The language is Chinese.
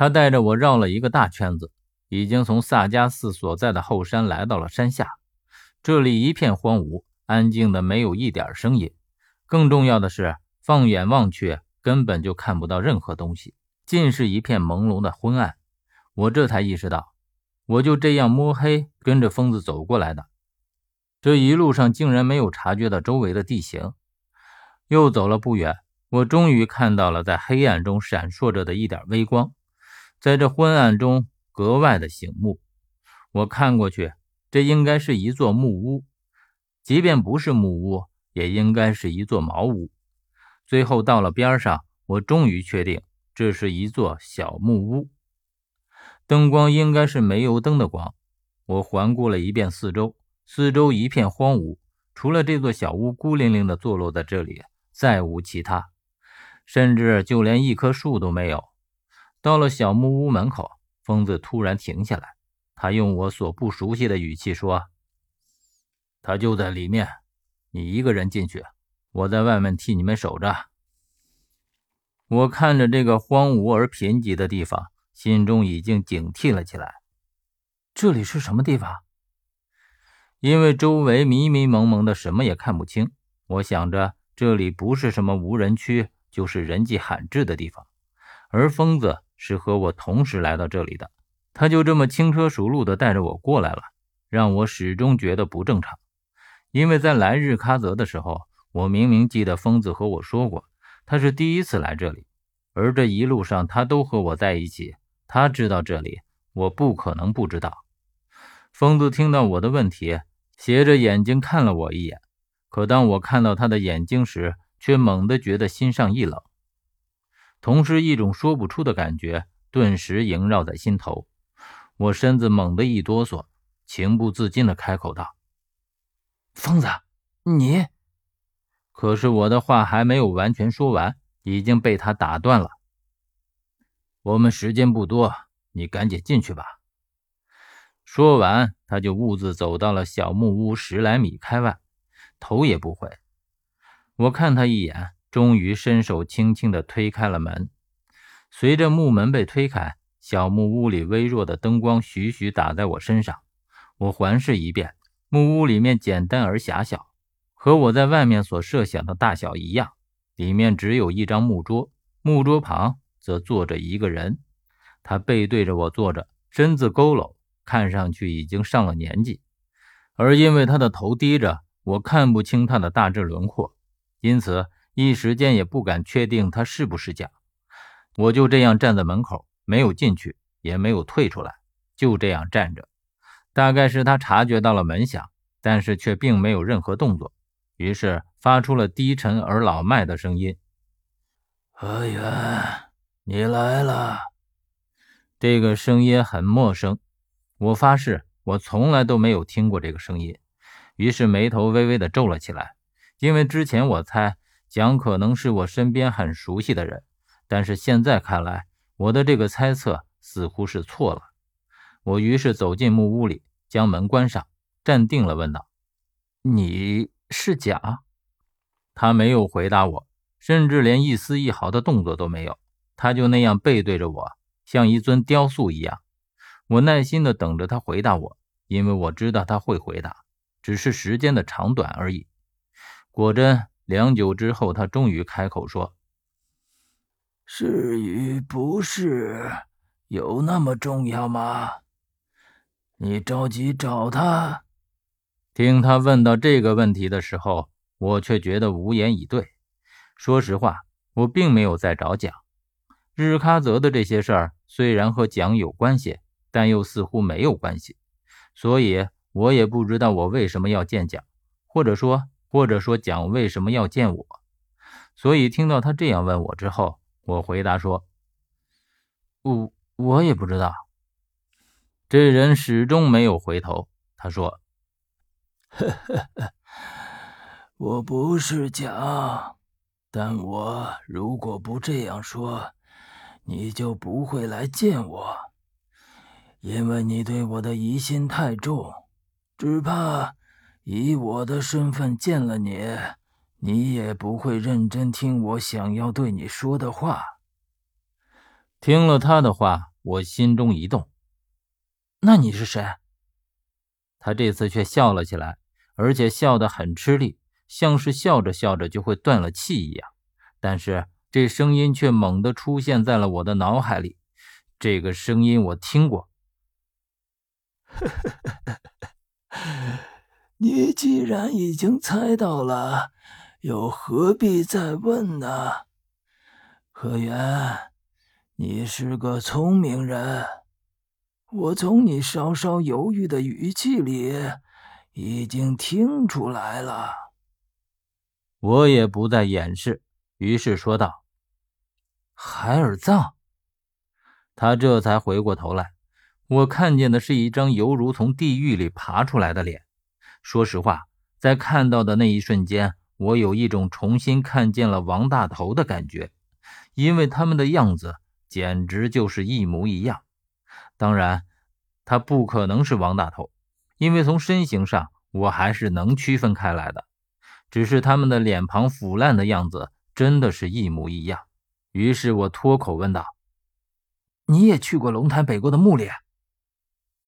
他带着我绕了一个大圈子，已经从萨迦寺所在的后山来到了山下。这里一片荒芜，安静的没有一点声音。更重要的是，放眼望去，根本就看不到任何东西，尽是一片朦胧的昏暗。我这才意识到，我就这样摸黑跟着疯子走过来的。这一路上竟然没有察觉到周围的地形。又走了不远，我终于看到了在黑暗中闪烁着的一点微光，在这昏暗中格外的醒目。我看过去，这应该是一座木屋，即便不是木屋。也应该是一座茅屋。最后到了边上，我终于确定这是一座小木屋。灯光应该是煤油灯的光。我环顾了一遍四周，四周一片荒芜，除了这座小屋孤零零地坐落在这里，再无其他，甚至就连一棵树都没有。到了小木屋门口，疯子突然停下来，他用我所不熟悉的语气说：“他就在里面。”你一个人进去，我在外面替你们守着。我看着这个荒芜而贫瘠的地方，心中已经警惕了起来。这里是什么地方？因为周围迷迷蒙蒙的，什么也看不清。我想着，这里不是什么无人区，就是人迹罕至的地方。而疯子是和我同时来到这里的，他就这么轻车熟路地带着我过来了，让我始终觉得不正常。因为在来日喀则的时候，我明明记得疯子和我说过，他是第一次来这里，而这一路上他都和我在一起，他知道这里，我不可能不知道。疯子听到我的问题，斜着眼睛看了我一眼，可当我看到他的眼睛时，却猛地觉得心上一冷，同时一种说不出的感觉顿时萦绕在心头，我身子猛地一哆嗦，情不自禁地开口道。疯子，你！可是我的话还没有完全说完，已经被他打断了。我们时间不多，你赶紧进去吧。说完，他就兀自走到了小木屋十来米开外，头也不回。我看他一眼，终于伸手轻轻地推开了门。随着木门被推开，小木屋里微弱的灯光徐徐打在我身上。我环视一遍。木屋里面简单而狭小，和我在外面所设想的大小一样。里面只有一张木桌，木桌旁则坐着一个人，他背对着我坐着，身子佝偻，看上去已经上了年纪。而因为他的头低着，我看不清他的大致轮廓，因此一时间也不敢确定他是不是假。我就这样站在门口，没有进去，也没有退出来，就这样站着。大概是他察觉到了门响，但是却并没有任何动作，于是发出了低沉而老迈的声音：“何源，你来了。”这个声音很陌生，我发誓我从来都没有听过这个声音，于是眉头微微的皱了起来。因为之前我猜蒋可能是我身边很熟悉的人，但是现在看来，我的这个猜测似乎是错了。我于是走进木屋里，将门关上，站定了，问道：“你是贾？”他没有回答我，甚至连一丝一毫的动作都没有。他就那样背对着我，像一尊雕塑一样。我耐心地等着他回答我，因为我知道他会回答，只是时间的长短而已。果真，良久之后，他终于开口说：“是与不是，有那么重要吗？”你着急找他？听他问到这个问题的时候，我却觉得无言以对。说实话，我并没有在找蒋。日喀则的这些事儿虽然和蒋有关系，但又似乎没有关系，所以我也不知道我为什么要见蒋，或者说，或者说蒋为什么要见我。所以听到他这样问我之后，我回答说：“我我也不知道。”这人始终没有回头。他说：“呵呵呵，我不是蒋，但我如果不这样说，你就不会来见我，因为你对我的疑心太重，只怕以我的身份见了你，你也不会认真听我想要对你说的话。”听了他的话。我心中一动。那你是谁？他这次却笑了起来，而且笑得很吃力，像是笑着笑着就会断了气一样。但是这声音却猛地出现在了我的脑海里。这个声音我听过。你既然已经猜到了，又何必再问呢？何源，你是个聪明人，我从你稍稍犹豫的语气里已经听出来了。我也不再掩饰，于是说道：“海尔藏。”他这才回过头来，我看见的是一张犹如从地狱里爬出来的脸。说实话，在看到的那一瞬间，我有一种重新看见了王大头的感觉。因为他们的样子简直就是一模一样，当然，他不可能是王大头，因为从身形上我还是能区分开来的。只是他们的脸庞腐烂的样子真的是一模一样。于是我脱口问道：“你也去过龙潭北沟的墓里？”